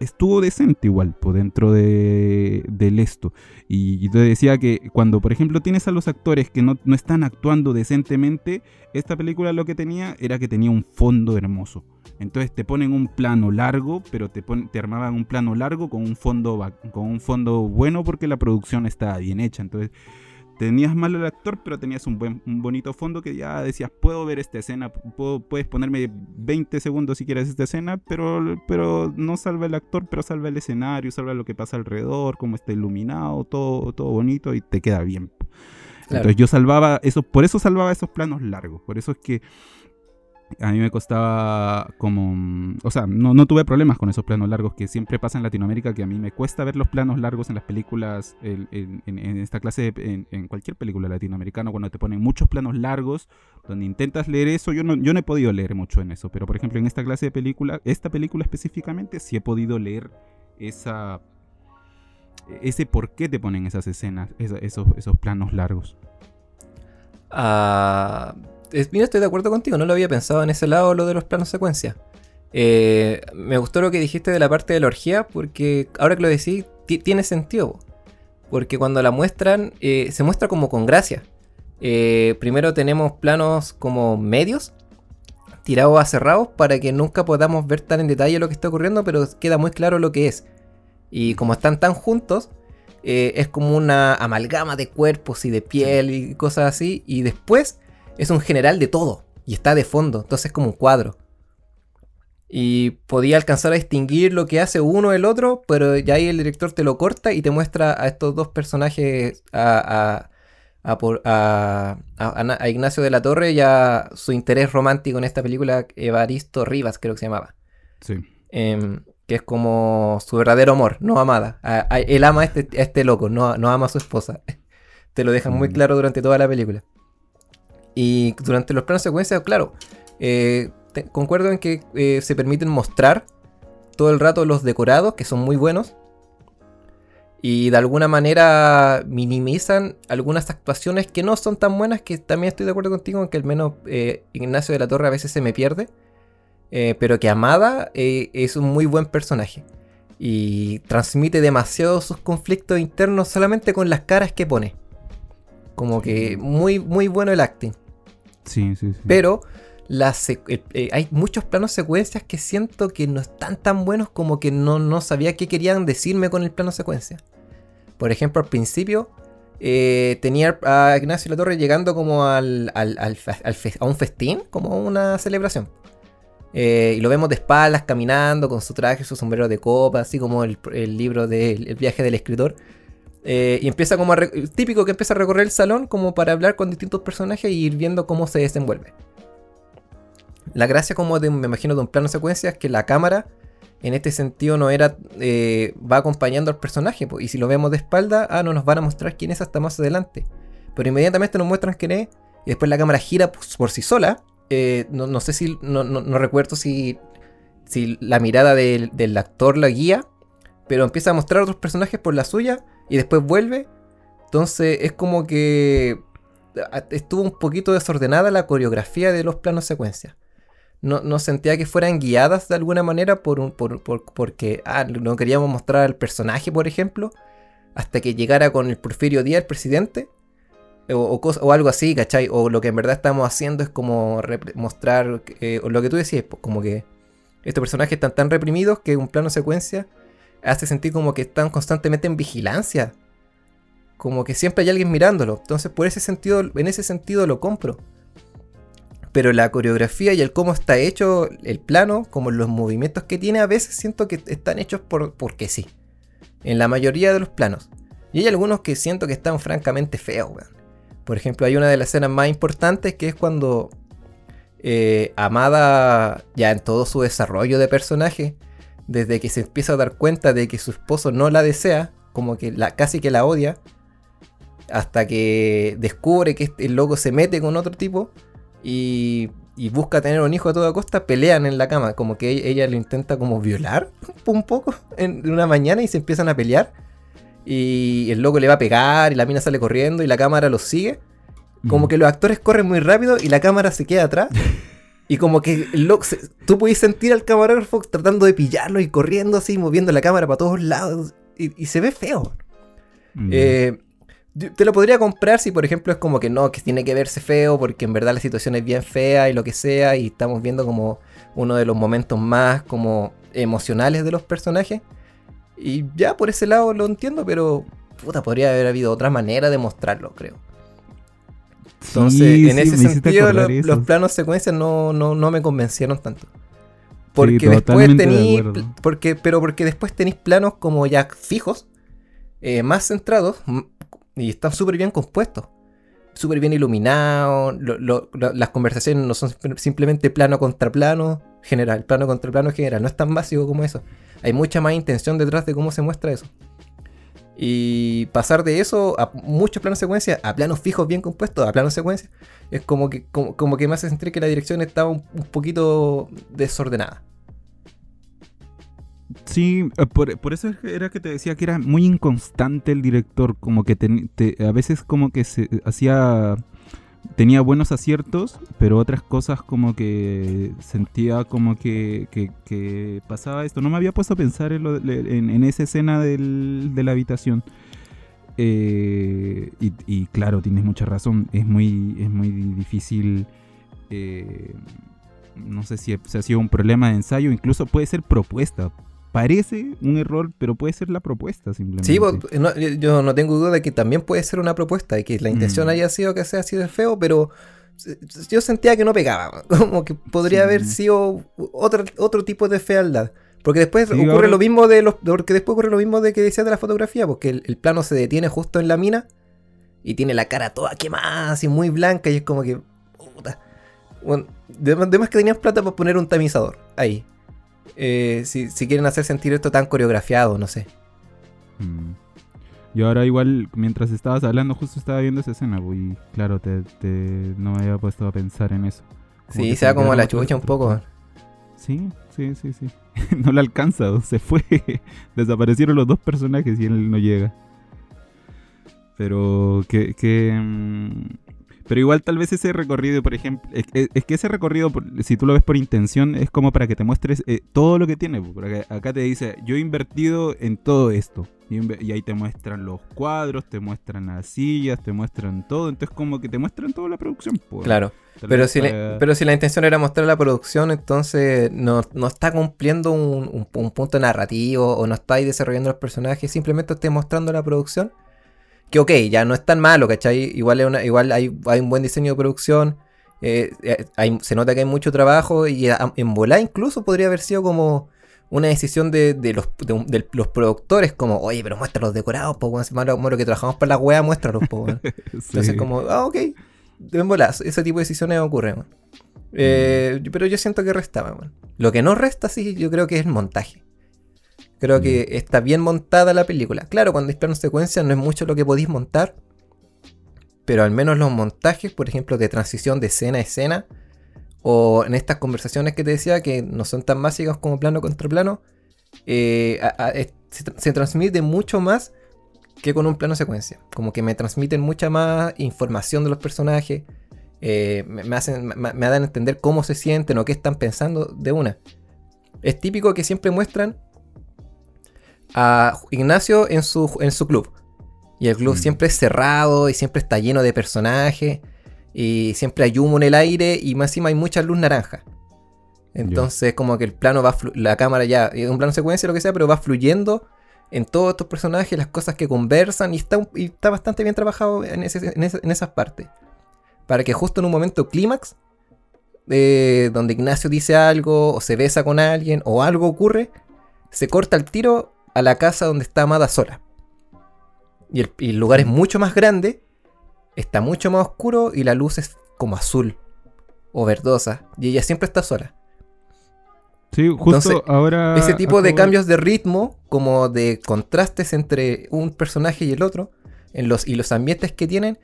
estuvo decente igual por dentro de, del esto. Y, te decía que cuando, por ejemplo, tienes a los actores que no, están actuando decentemente, esta película lo que tenía era que tenía un fondo hermoso. Entonces te ponen un plano largo, pero te, te armaban un plano largo con un fondo con un fondo bueno porque la producción estaba bien hecha. Entonces tenías mal el actor, pero tenías un buen un bonito fondo que ya decías, puedo ver esta escena, puedes ponerme 20 segundos si quieres esta escena, pero, pero no salva el actor, pero salva el escenario, salva lo que pasa alrededor, cómo está iluminado, todo, todo bonito y te queda bien. Entonces yo salvaba eso, por eso salvaba esos planos largos, por eso es que a mí me costaba como... O sea, no, tuve problemas con esos planos largos que siempre pasa en Latinoamérica, que a mí me cuesta ver los planos largos en las películas, en, esta clase, en, cualquier película latinoamericana, cuando te ponen muchos planos largos, donde intentas leer eso, yo no, yo no he podido leer mucho en eso, pero por ejemplo en esta clase de película, esta película específicamente, sí he podido leer esa... Ese por qué te ponen esas escenas, esos, esos planos largos. Ah mira, estoy de acuerdo contigo, no lo había pensado en ese lado lo de los planos secuencia. Eh, me gustó lo que dijiste de la parte de la orgía, porque ahora que lo decís, tiene sentido. Porque cuando la muestran, eh, se muestra como con gracia. Eh, primero tenemos planos como medios, tirados a cerrados, para que nunca podamos ver tan en detalle lo que está ocurriendo, pero queda muy claro lo que es. Y como están tan juntos, es como una amalgama de cuerpos y de piel y cosas así. Y después es un general de todo y está de fondo, entonces es como un cuadro. Y podía alcanzar a distinguir lo que hace uno del otro, pero ya ahí el director te lo corta y te muestra a estos dos personajes, a, a, Ignacio de la Torre y a su interés romántico en esta película, Evaristo Rivas, creo que se llamaba. Sí. Em, que es como su verdadero amor, no amada. él ama a este, este loco, no, no ama a su esposa. Te lo dejan muy mm. claro durante toda la película. Y durante los planos secuencias, claro, eh, concuerdo en que eh, se permiten mostrar todo el rato los decorados, que son muy buenos. Y de alguna manera minimizan algunas actuaciones que no son tan buenas, que también estoy de acuerdo contigo en que al menos eh, Ignacio de la Torre a veces se me pierde. pero que Amada es un muy buen personaje. Y transmite demasiado sus conflictos internos solamente con las caras que pone. Como que muy, muy bueno el acting. Sí, sí, sí. Pero hay muchos planos secuencias que siento que no están tan buenos como que no, no sabía qué querían decirme con el plano secuencia. Por ejemplo, al principio eh, tenía a Ignacio La Torre llegando como al, a un festín, como una celebración. Eh, y lo vemos de espaldas, caminando con su traje, su sombrero de copa, así como el, libro del viaje del escritor. Eh, y empieza como a típico que empieza a recorrer el salón como para hablar con distintos personajes y ir viendo cómo se desenvuelve. La gracia como de, me imagino de un plano secuencia es que la cámara en este sentido no era eh, va acompañando al personaje y si lo vemos de espalda ah no nos van a mostrar quién es hasta más adelante pero inmediatamente nos muestran quién es y después la cámara gira por, sí sola eh, no, sé si no, recuerdo si si la mirada del, actor la guía pero empieza a mostrar otros personajes por la suya y después vuelve entonces es como que estuvo un poquito desordenada la coreografía de los planos secuencias no, sentía que fueran guiadas de alguna manera por, por, porque ah, no queríamos mostrar al personaje, por ejemplo, hasta que llegara con el Porfirio Díaz, el presidente, o, o, algo así, ¿cachai? O lo que en verdad estamos haciendo es como mostrar, eh, lo que tú decías, pues, como que estos personajes están tan reprimidos que un plano secuencia hace sentir como que están constantemente en vigilancia. Como que siempre hay alguien mirándolo. Entonces, por ese sentido, en ese sentido lo compro pero la coreografía y el cómo está hecho el plano, como los movimientos que tiene, a veces siento que están hechos por, porque sí. En la mayoría de los planos. Y hay algunos que siento que están francamente feos, Por ejemplo, hay una de las escenas más importantes que es cuando eh, Amada, ya en todo su desarrollo de personaje, desde que se empieza a dar cuenta de que su esposo no la desea, como que la, casi que la odia, hasta que descubre que el loco se mete con otro tipo, y, busca tener un hijo a toda costa, pelean en la cama, como que ella, lo intenta como violar un poco en una mañana y se empiezan a pelear. Y el loco le va a pegar y la mina sale corriendo y la cámara los sigue. Como que los actores corren muy rápido y la cámara se queda atrás. Y como que tú puedes sentir al camarógrafo tratando de pillarlo y corriendo así, moviendo la cámara para todos lados. Y, se ve feo. Eh, te lo podría comprar si, por ejemplo, es como que no, que tiene que verse feo porque en verdad la situación es bien fea y lo que sea y estamos viendo como uno de los momentos más como emocionales de los personajes. Y ya por ese lado lo entiendo, pero puta, podría haber habido otra manera de mostrarlo, creo. Entonces, en ese sentido, los planos secuencias no, no, me convencieron tanto. Porque después tenéis. Porque, pero porque después tenéis planos como ya fijos, eh, más centrados, y están súper bien compuestos. Súper bien iluminados. las conversaciones no son simplemente plano contra plano general. Plano contra plano general. No es tan básico como eso. Hay mucha más intención detrás de cómo se muestra eso. Y pasar de eso a muchos planos secuencia, a planos fijos bien compuestos, a planos secuencia, es como que, como, que me hace sentir que la dirección estaba un poquito desordenada. Sí, eh, por, eso era que te decía que era muy inconstante el director, como que a veces como que se hacía tenía buenos aciertos, pero otras cosas como que sentía como que, pasaba esto. No me había puesto a pensar en, esa escena de la habitación. Eh, y, claro, tienes mucha razón, es muy, es muy difícil. Eh, no sé si, si ha sido un problema de ensayo, incluso puede ser propuesta parece un error, pero puede ser la propuesta simplemente. Sí, yo no tengo duda de que también puede ser una propuesta y que la intención mm. haya sido que sea así de feo, pero yo sentía que no pegaba, como que podría haber sido otro, otro tipo de fealdad. Porque después ocurre lo mismo de los. Porque después ocurre lo mismo de que decías de la fotografía, porque el, plano se detiene justo en la mina y tiene la cara toda quemada, así muy blanca, y es como que. Puta. Bueno, además que tenían plata para poner un tamizador ahí. Eh, si, quieren hacer sentir esto tan coreografiado, no sé. Mm. Yo ahora igual, mientras estabas hablando, justo estaba viendo esa escena, y claro, te, no me había puesto a pensar en eso. sí, se da como la chucha un poco. Sí, sí, sí, sí. no la alcanza, se fue. Desaparecieron los dos personajes y él no llega. Pero que... que mm, Pero igual tal vez ese recorrido, por ejemplo, es, que ese recorrido, si tú lo ves por intención, es como para que te muestres eh, todo lo que tiene. Porque acá te dice, yo he invertido en todo esto. Y, ahí te muestran los cuadros, te muestran las sillas, te muestran todo. Entonces como que te muestran toda la producción. claro. Pero si, pero si la intención era mostrar la producción, entonces no, está cumpliendo un, punto narrativo o no está ahí desarrollando los personajes, simplemente esté mostrando la producción. Que ok, ya no es tan malo, ¿cachai? Igual, una, igual hay, hay, un buen diseño de producción, eh, eh, se nota que hay mucho trabajo y en volar incluso podría haber sido como una decisión de, los, los productores, como, oye, pero muestra los decorados, pues, bueno, que trabajamos para la wea, muéstralos, pues, Entonces, como, ah, ok, deben volar, ese tipo de decisiones ocurren, eh, Pero yo siento que restaba. Lo que no resta, sí, yo creo que es el montaje. Creo que está bien montada la película. Claro, cuando hay secuencia no es mucho lo que podéis montar, pero al menos los montajes, por ejemplo, de transición de escena a escena, o en estas conversaciones que te decía, que no son tan básicas como plano contra plano, eh, se, transmite mucho más que con un plano secuencia. Como que me transmiten mucha más información de los personajes, eh, me, hacen, me, dan a entender cómo se sienten o qué están pensando de una. Es típico que siempre muestran a Ignacio en su, en su club. Y el club mm. siempre es cerrado y siempre está lleno de personajes. Y siempre hay humo en el aire y más encima hay mucha luz naranja. Entonces, como que el plano va, la cámara ya, es un plano secuencia, lo que sea, pero va fluyendo en todos estos personajes, las cosas que conversan, y está, está bastante bien trabajado en, esas partes. Para que justo en un momento clímax, eh, donde Ignacio dice algo, o se besa con alguien, o algo ocurre, se corta el tiro a la casa donde está Amada sola. Y el, y el lugar es mucho más grande, está mucho más oscuro y la luz es como azul o verdosa. Y ella siempre está sola. Sí, justo ahora. Ese tipo de cambios de ritmo, como de contrastes entre un personaje y el otro, en los, y los ambientes que tienen,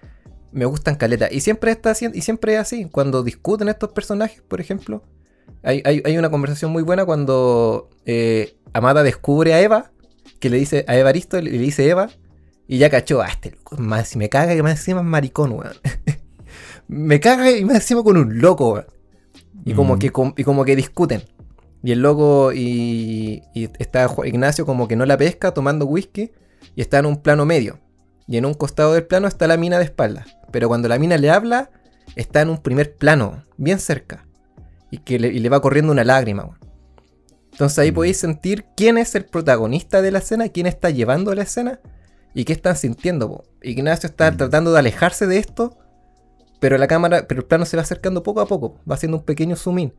me gustan caleta. Y siempre está y siempre es así. Cuando discuten estos personajes, por ejemplo, hay, una conversación muy buena cuando eh, Amada descubre a Eva, que le dice a Evaristo, le dice Eva, y ya cachó, ah, este loco, más, si me caga que más encima es maricón, weón. me caga y más encima con un loco, weón. Y como, mm. que, y como que discuten. Y el loco y, y, está Ignacio como que no la pesca tomando whisky y está en un plano medio. Y en un costado del plano está la mina de espaldas. Pero cuando la mina le habla, está en un primer plano, bien cerca. Y que le, y le va corriendo una lágrima. Weón. Entonces ahí mm. podéis sentir quién es el protagonista de la escena, quién está llevando la escena ¿Y qué están sintiendo? Ignacio está mm. tratando de alejarse de esto, pero la cámara, pero el plano se va acercando poco a poco, va haciendo un pequeño zoom in.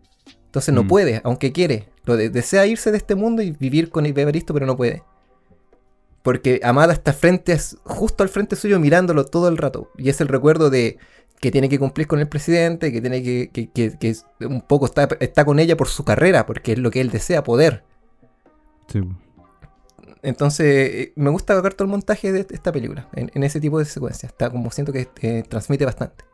Entonces no mm. puede, aunque quiere. Lo desea irse de este mundo y vivir con Iberisto, pero no puede. Porque Amada está frente, justo al frente suyo mirándolo todo el rato. Y es el recuerdo de que tiene que cumplir con el presidente, que tiene que, que, que, un poco está, está con ella por su carrera, porque es lo que él desea, poder. Sí. Entonces, eh, me gusta ver todo el montaje de esta película, en, ese tipo de secuencia. Está como siento que eh, transmite bastante.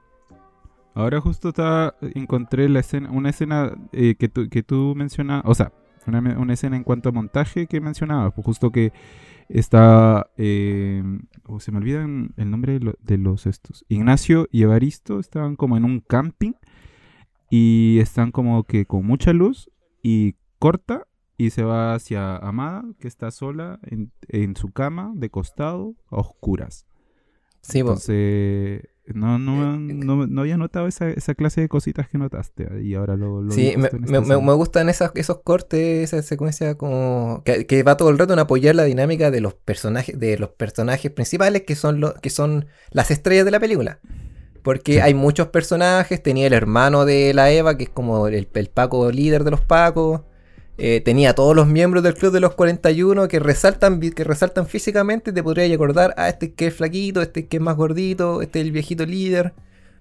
Ahora justo está, encontré la escena, una escena eh, que, tú, que tú mencionas, o sea, una, escena en cuanto a montaje que mencionabas, pues justo que está, oh, se me olvida el nombre de, los estos, Ignacio y Evaristo estaban como en un camping y están como que con mucha luz y corta y se va hacia Amada, que está sola en, su cama, de costado, a oscuras. Sí, Entonces, no, no, no, no, había notado esa, esa, clase de cositas que notaste y ahora lo... sí, me, me, gustan esas, esos cortes, esa secuencia como... Que, va todo el rato en apoyar la dinámica de los personajes, de los personajes principales que son, los que son las estrellas de la película. Porque hay muchos personajes, tenía el hermano de la Eva, que es como el, el Paco líder de los Pacos. Eh, tenía todos los miembros del club de los 41 que resaltan, que resaltan físicamente. Te podría acordar, ah, este que es flaquito, este que es más gordito, este es el viejito líder.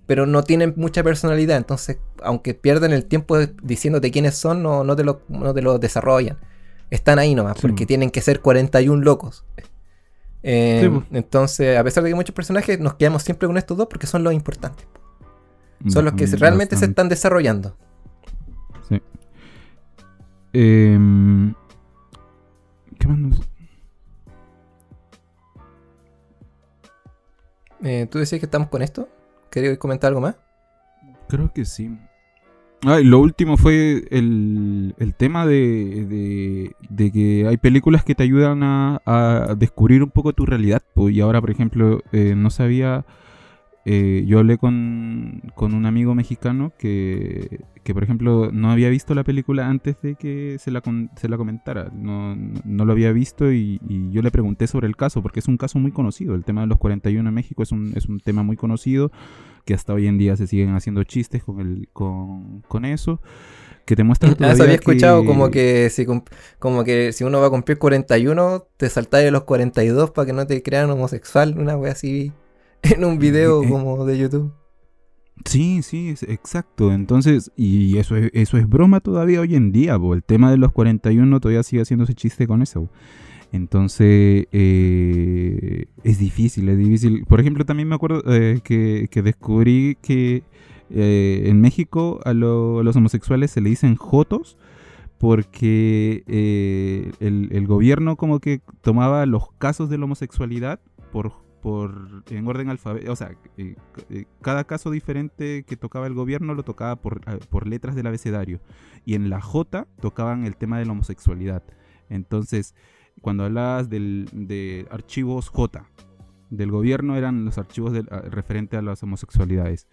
Pero no tienen mucha personalidad. Entonces, aunque pierden el tiempo diciéndote quiénes son, no, no, te, lo, no te lo desarrollan. Están ahí nomás, porque tienen que ser 41 locos. Eh, entonces, a pesar de que hay muchos personajes, nos quedamos siempre con estos dos porque son los importantes. Son los que realmente se están desarrollando. Eh, ¿Qué más eh, ¿Tú decías que estamos con esto? ¿Querías comentar algo más? Creo que sí. Ah, y lo último fue el, el tema de, de, de que hay películas que te ayudan a, a descubrir un poco tu realidad. pues, y ahora, por ejemplo, eh, no sabía eh, yo hablé con, con, un amigo mexicano que, que, por ejemplo, no había visto la película antes de que se la, se la comentara. No, no, lo había visto y, y, yo le pregunté sobre el caso, porque es un caso muy conocido. El tema de los 41 en México es un, es un tema muy conocido, que hasta hoy en día se siguen haciendo chistes con, el, con, con eso. Que te muestra Ah, había escuchado como que si como que si uno va a cumplir 41, te saltáis de los 42 para que no te crean homosexual, una wea así en un video como de YouTube. Sí, sí, exacto. Entonces, y eso es, eso es broma todavía hoy en día, bo. el tema de los 41 todavía sigue haciéndose chiste con eso. Entonces, eh, es difícil, es difícil. Por ejemplo, también me acuerdo eh, que, que, descubrí que eh, en México a, lo, a, los homosexuales se le dicen jotos porque eh, el, el, gobierno como que tomaba los casos de la homosexualidad por por en orden alfabético, o sea, eh, eh, cada caso diferente que tocaba el gobierno lo tocaba por, eh, por, letras del abecedario. Y en la J tocaban el tema de la homosexualidad. Entonces, cuando hablabas del, de archivos J del gobierno, eran los archivos de, referente a las homosexualidades.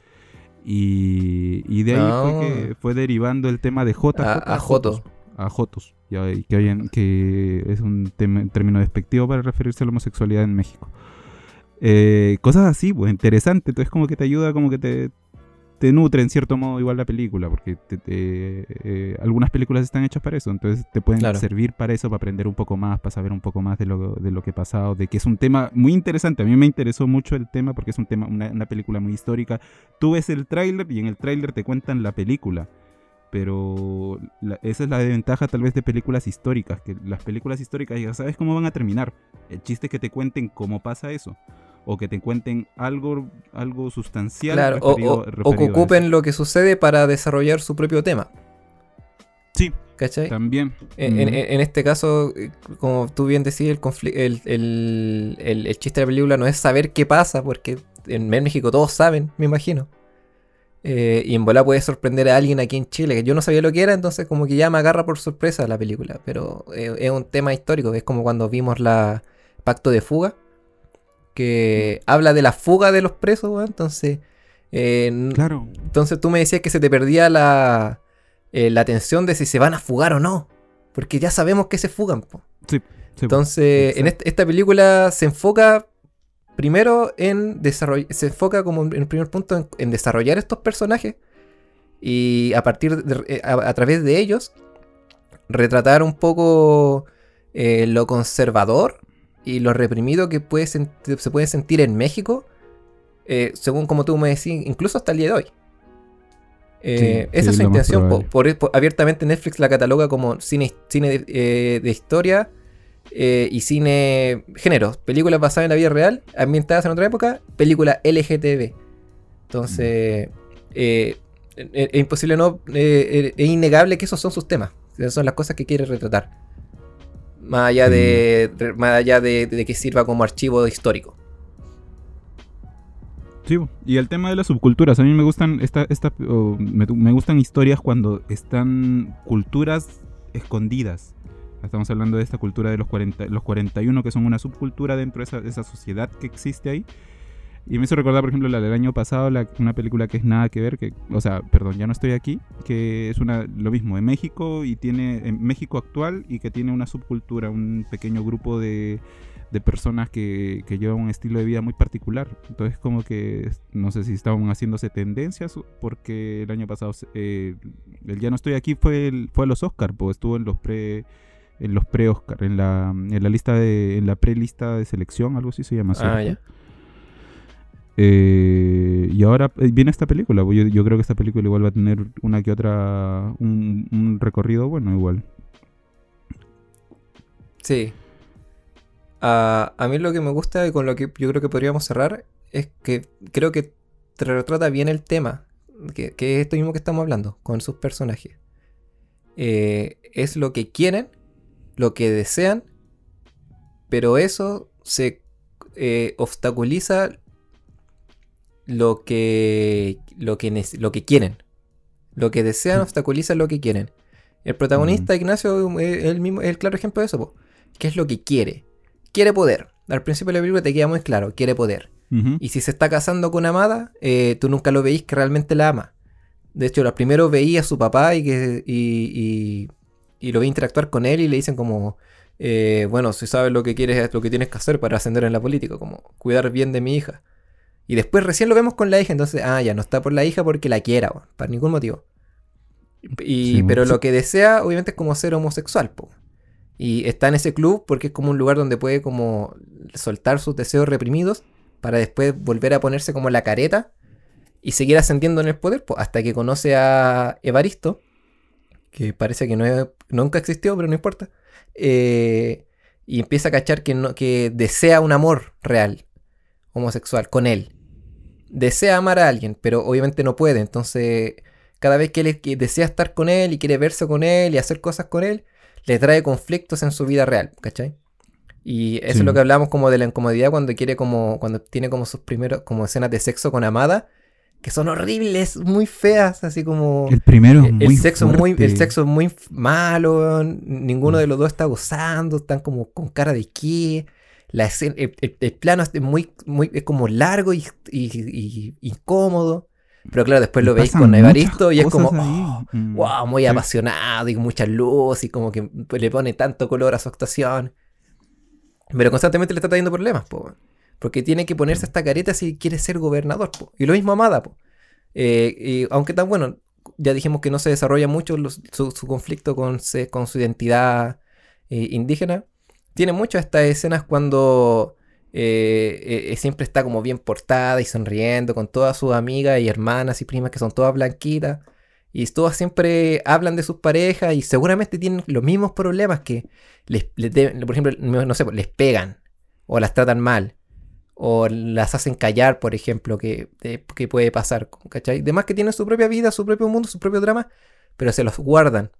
Y, y de ahí no. fue que fue derivando el tema de J a, a, Jotos. A Jotos, que, que es un, tema, un término despectivo para referirse a la homosexualidad en México. Eh, cosas así, pues interesante. Entonces, como que te ayuda, como que te, te nutre en cierto modo igual la película, porque te, te, eh, algunas películas están hechas para eso, entonces te pueden claro. servir para eso, para aprender un poco más, para saber un poco más de lo, de lo que ha pasado, de que es un tema muy interesante. A mí me interesó mucho el tema porque es un tema, una, una película muy histórica. Tú ves el tráiler y en el tráiler te cuentan la película. Pero la, esa es la desventaja tal vez de películas históricas, que las películas históricas ya sabes cómo van a terminar. El chiste es que te cuenten cómo pasa eso o que te cuenten algo, algo sustancial. Claro, referido, o, o, referido o, que ocupen lo que sucede para desarrollar su propio tema. Sí. ¿Cachai? También. En, mm. en, en este caso, como tú bien decías, el, el, el, el, el chiste de la película no es saber qué pasa, porque en México todos saben, me imagino. Eh, y en bola puede sorprender a alguien aquí en Chile, que yo no sabía lo que era, entonces como que ya me agarra por sorpresa la película. Pero eh, es un tema histórico, es como cuando vimos la Pacto de Fuga que habla de la fuga de los presos, ¿no? entonces... Eh, claro. Entonces tú me decías que se te perdía la, la atención de si se van a fugar o no, porque ya sabemos que se fugan. Po. Sí, sí, entonces, en este, esta película se enfoca primero en desarrollar, se enfoca como en el primer punto en, en desarrollar estos personajes y a partir de, a, a, través de ellos retratar un poco eh, lo conservador y lo reprimido que puede se puede sentir en México, eh, según como tú me decís, incluso hasta el día de hoy. Eh, sí, esa sí, es su intención. Por, por, por, abiertamente Netflix la cataloga como cine, cine de, eh, de historia y cine género. Películas basadas en la vida real, ambientadas en otra época, película LGTB. Entonces, mm. es imposible no... es innegable que esos son sus temas. Esas son las cosas que quiere retratar más allá de, de más allá de, de, que sirva como archivo histórico. Sí, y el tema de las subculturas, a mí me gustan esta, esta oh, me, me, gustan historias cuando están culturas escondidas. Estamos hablando de esta cultura de los, 40, los 41 que son una subcultura dentro de esa, de esa sociedad que existe ahí. Y me hizo recordar, por ejemplo, la del año pasado, la, una película que es nada que ver, que, o sea, perdón, ya no estoy aquí, que es una, lo mismo, en México y tiene, en México actual y que tiene una subcultura, un pequeño grupo de, de personas que, que llevan un estilo de vida muy particular. Entonces, como que no sé si estaban haciéndose tendencias, porque el año pasado, eh, el Ya no estoy aquí fue, el, fue a los Oscars, pues estuvo en los pre en los pre-Oscar, en la, en la lista de, en la pre-lista de selección, algo así se llama. Ah, ya. Eh, y ahora eh, viene esta película. Yo, yo, creo que esta película igual va a tener una que otra. Un, un recorrido bueno, igual. Sí. Uh, a mí lo que me gusta y con lo que yo creo que podríamos cerrar es que creo que retrata bien el tema. Que, que es esto mismo que estamos hablando con sus personajes. Eh, es lo que quieren, lo que desean, pero eso se eh, obstaculiza lo que, lo que, lo que quieren. Lo que desean obstaculiza lo que quieren. El protagonista, Ignacio, es el, mismo, es el claro ejemplo de eso. po. ¿Qué es lo que quiere? Quiere poder. Al principio de la película te queda muy claro, quiere poder. Y si se está casando con Amada, eh, tú nunca lo veís que realmente la ama. De hecho, lo primero veía a su papá y, que, y, y- y lo ve interactuar con él y le dicen como, eh, bueno, si sabes lo que quieres, es lo que tienes que hacer para ascender en la política, como cuidar bien de mi hija. Y después recién lo vemos con la hija, entonces, ah, ya no está por la hija porque la quiera, por ningún motivo. Y, Sí, pero sí. lo que desea, obviamente, es como ser homosexual, po. Y está en ese club porque es como un lugar donde puede como soltar sus deseos reprimidos para después volver a ponerse como la careta y seguir ascendiendo en el poder, po, hasta que conoce a Evaristo, que parece que no es- nunca existió, pero no importa. eh, y empieza a cachar que, no, que desea un amor real, homosexual, con él. Desea amar a alguien, pero obviamente no puede. Entonces, cada vez que él desea estar con él y quiere verse con él y hacer cosas con él, le trae conflictos en su vida real, ¿cachai? Y eso Sí. es lo que hablamos como de la incomodidad cuando quiere como, cuando tiene como sus primeros, como escenas de sexo con Amada, que son horribles, muy feas, así como... El primero es El, muy sexo muy, el sexo es muy malo, ninguno Mm. de los dos está gozando, están como con cara de qué. La escena- el, el- el plano es muy, muy, es como largo y, y- y incómodo. Pero claro, después lo veis con Evaristo y es como, oh, Mm. wow, muy Sí. apasionado y con mucha luz y como que le pone tanto color a su actuación. Pero constantemente le está trayendo problemas, po. Porque tiene que ponerse esta careta si quiere ser gobernador. Y lo mismo Amada, po. Eh, aunque tan bueno, ya dijimos que no se desarrolla mucho su, conflicto con, su identidad eh, indígena, tiene muchas estas escenas cuando eh, siempre está como bien portada y sonriendo con todas sus amigas y hermanas y primas que son todas blanquitas. Y todas siempre hablan de sus parejas y seguramente tienen los mismos problemas que, les, les por ejemplo, no sé, les pegan o las tratan mal o las hacen callar, por ejemplo, que, eh, que puede pasar, ¿cachai? Demás que tienen su propia vida, su propio mundo, su propio drama, pero se los guardan,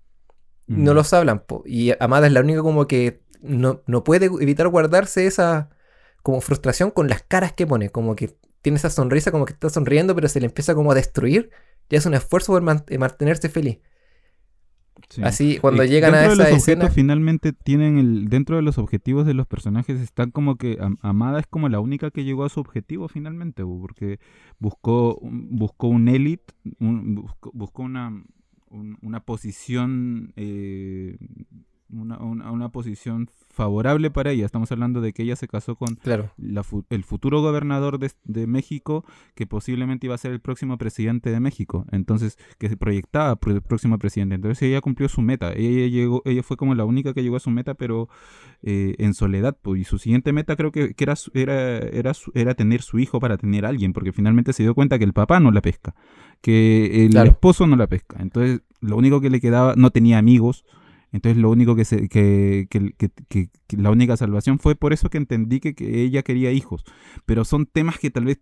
no Mm. los hablan. po. Y Amada es la única como que no, no puede evitar guardarse esa como frustración con las caras que pone, como que tiene esa sonrisa como que está sonriendo, pero se le empieza como a destruir. Y es un esfuerzo por man- eh, mantenerse feliz. Sí. Así, cuando Y llegan a de esa los escena... objetos finalmente tienen el dentro de los objetivos de los personajes están como que Am- Amada es como la única que llegó a su objetivo finalmente porque buscó un- buscó un élite un- buscó, buscó una un- una posición eh, una, una- una posición favorable para ella estamos hablando de que ella se casó con Claro, la fu- el futuro gobernador de, de México, que posiblemente iba a ser el próximo presidente de México, entonces, que se proyectaba el próximo presidente. Entonces ella cumplió su meta. Ella llegó, ella fue como la única que llegó a su meta, pero eh, en soledad. pues, y su siguiente meta creo que, que era, era, era, era tener su hijo para tener a alguien, porque finalmente se dio cuenta que el papá no la pesca, que el Claro. esposo no la pesca. Entonces, lo único que le quedaba, no tenía amigos. Entonces lo único que, se, que, la única salvación fue por eso que entendí que, que ella quería hijos. Pero son temas que tal vez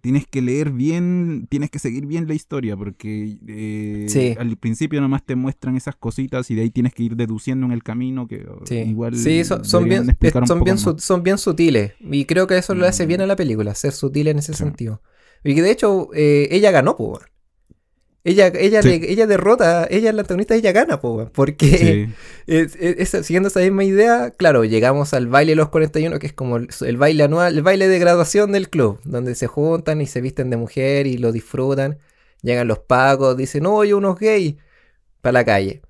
tienes que leer bien, tienes que seguir bien la historia, porque eh, Sí. al principio nomás te muestran esas cositas y de ahí tienes que ir deduciendo en el camino que sí. igual Sí, son, bien, son, bien su- son bien sutiles. Y creo que eso lo hace Mm. bien a la película, ser sutil en ese Sí. sentido. Y que de hecho, eh, ella ganó, po, weón. Ella, ella, Sí. le- ella derrota, ella es la antagonista, ella gana, po, Porque Sí. es- es- es- siguiendo esa misma idea, claro, llegamos al baile de los 41, que es como el, el baile anual, el baile de graduación del club, donde se juntan y se visten de mujer y lo disfrutan. Llegan los pagos, dicen, oye, unos gays, para la calle.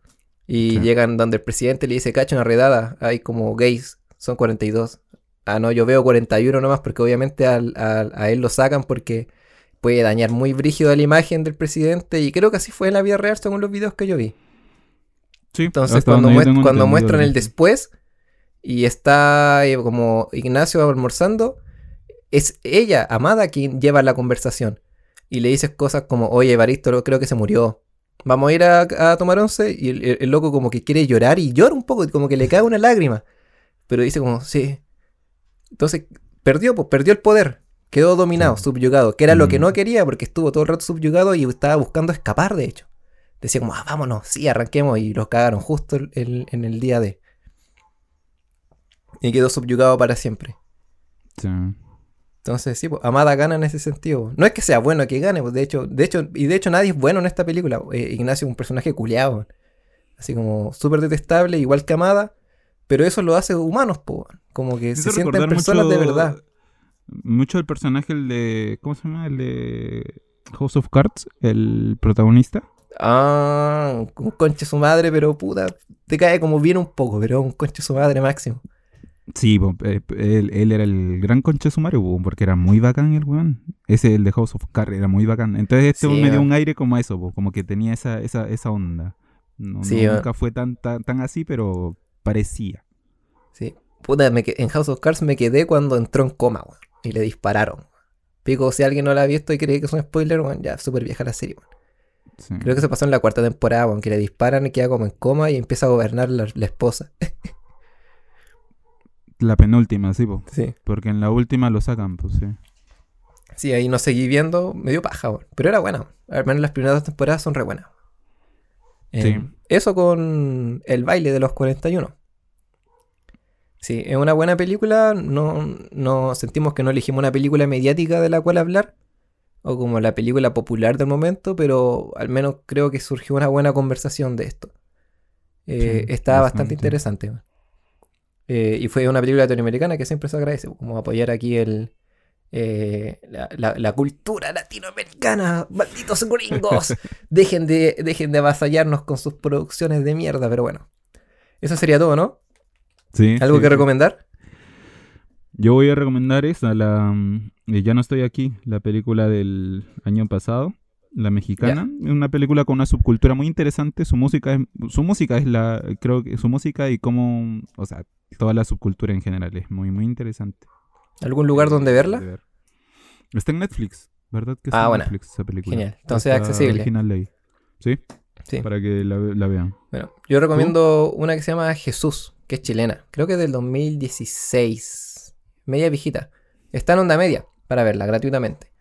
Y Sí. llegan donde el presidente le dice, cacho, una redada, hay como gays, son 42. Ah, no, yo veo 41 nomás, porque obviamente al- al- a él lo sacan porque puede dañar muy brígido la imagen del presidente. Y creo que así fue en la vida real, según los videos que yo vi. Sí, Entonces, cuando, muest- cuando muestran el después y está eh, como Ignacio almorzando, es ella, Amada, quien lleva la conversación. Y le dices cosas como, oye, Evaristo creo que se murió. Vamos a ir a, a tomar once. Y el, el- el loco como que quiere llorar y llora un poco, como que le cae una lágrima. Pero dice como, sí. Entonces, perdió, pues, perdió el poder. Quedó dominado, subyugado. Que era lo que Mm. no quería porque estuvo todo el rato subyugado y estaba buscando escapar, de hecho. Decía como, ah, vámonos, sí, arranquemos. Y los cagaron justo el- en el día de. Y quedó subyugado para siempre. Sí. Entonces, sí, pues, Amada gana en ese sentido. No es que sea bueno que gane, pues de hecho, de hecho, y de hecho nadie es bueno en esta película. Eh, Ignacio es un personaje culeado. Así como súper detestable, igual que Amada. Pero eso lo hace humanos, po. Como que se sienten personas de verdad. Mucho el personaje, el de. ¿Cómo se llama? El de House of Cards, el protagonista. Ah, un conche su madre, pero puta, te cae como bien un poco, pero un conche su madre máximo. Sí, eh, él, era el gran conche sumario, porque era muy bacán el weón. Ese, el de House of Cards, era muy bacán. Entonces este me dio un aire como eso, como que tenía esa, esa, esa onda. nunca fue tan, tan, tan, así, pero parecía. Sí. Puta, en House of Cards me quedé cuando entró en coma, weón. Y le dispararon. Pico, si alguien no la ha visto y cree que es un spoiler, weón, ya, súper vieja la serie, weón. Creo que se pasó en la cuarta temporada, weón, que le disparan y queda como en coma y empieza a gobernar la, la esposa. La penúltima, sí, Sí. Porque en la última lo sacan, pues sí. Sí, ahí no seguí viendo, me dio paja, pero era buena. Al menos las primeras dos temporadas son re buenas. sí. Em, eso con el baile de los 41. Sí, es una buena película. No, no sentimos que no elegimos una película mediática de la cual hablar. O como la película popular del momento, pero al menos creo que surgió una buena conversación de esto. Eh, está bastante interesante. Eh, y fue una película latinoamericana que siempre se agradece, como apoyar aquí el, eh, la, cultura latinoamericana. Malditos gringos. dejen, de, dejen de avasallarnos con sus producciones de mierda, pero bueno. Eso sería todo, ¿no? Sí. ¿Algo que recomendar? Yo voy a recomendar esa, la mm, Ya no estoy aquí, la película del año pasado la mexicana. Una película con una subcultura muy interesante. Su música es, su música es la, creo que su música y cómo, o sea, toda la subcultura en general es muy, muy interesante. ¿Algún lugar donde verla? Está en Netflix, ¿verdad? Que está ah, en Netflix esa película. Genial. Entonces es accesible. Original ley. ¿Sí? Sí. Para que la, vean. Bueno, yo recomiendo una que se llama Jesús, que es chilena. Creo que es del 2016. Media viejita. Está en onda media para verla gratuitamente.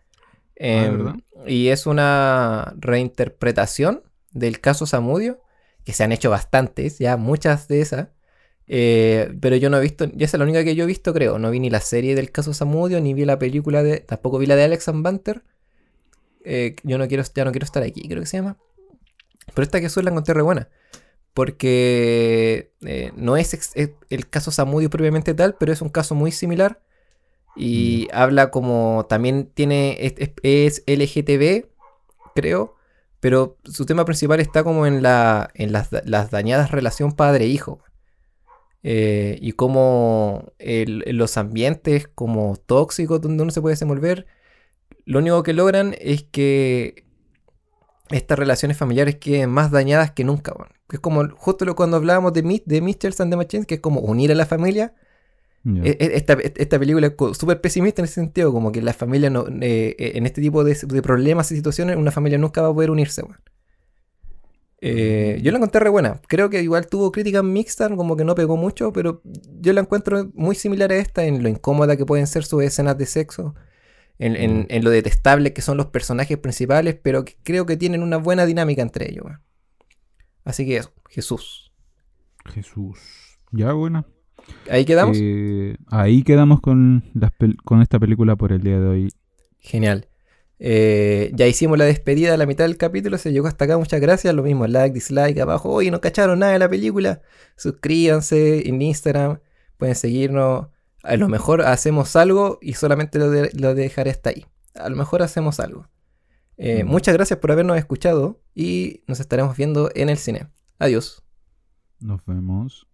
Ah, em, y es una reinterpretación del caso Samudio, que se han hecho bastantes, ya muchas de esas. Eh, pero yo no he visto, ya es la única que yo he visto, creo. No vi ni la serie del caso Samudio, ni vi la película de. Tampoco vi la de Alex Banter. Eh, yo no quiero, ya no quiero estar aquí, creo que se llama. Pero esta que suele la encontré re buena. Porque eh, no es el caso Samudio propiamente tal, pero es un caso muy similar y mm. habla como también tiene, es, LGTB, creo, pero su tema principal está como en, la, en las, dañadas relación padre-hijo. Eh, y como los ambientes como tóxicos donde uno se puede desenvolver, lo único que logran es que estas relaciones familiares queden más dañadas que nunca. Que es como justo lo cuando hablábamos de, de Mr. and the Machines, que es como unir a la familia e, e, esta, esta, película es súper pesimista en ese sentido, como que la familia no, eh, en este tipo de, problemas y situaciones, una familia nunca va a poder unirse. Eh, yo la encontré re buena. Creo que igual tuvo críticas mixtas, como que no pegó mucho, pero yo la encuentro muy similar a esta en lo incómoda que pueden ser sus escenas de sexo, en, en, lo detestable que son los personajes principales, pero creo que tienen una buena dinámica entre ellos. Así que eso, Jesús. Jesús. Ya, buena. ¿Ahí quedamos? Eh, ahí quedamos con, con esta película por el día de hoy. Genial. Eh, ya hicimos la despedida a la mitad del capítulo, se llegó hasta acá, muchas gracias. Lo mismo, like, dislike, abajo. Oye, no cacharon nada de la película. Suscríbanse en Instagram, pueden seguirnos. A lo mejor hacemos algo y solamente lo, dejaré hasta ahí. A lo mejor hacemos algo. Eh. Muchas gracias por habernos escuchado y nos estaremos viendo en el cine. Adiós. Nos vemos.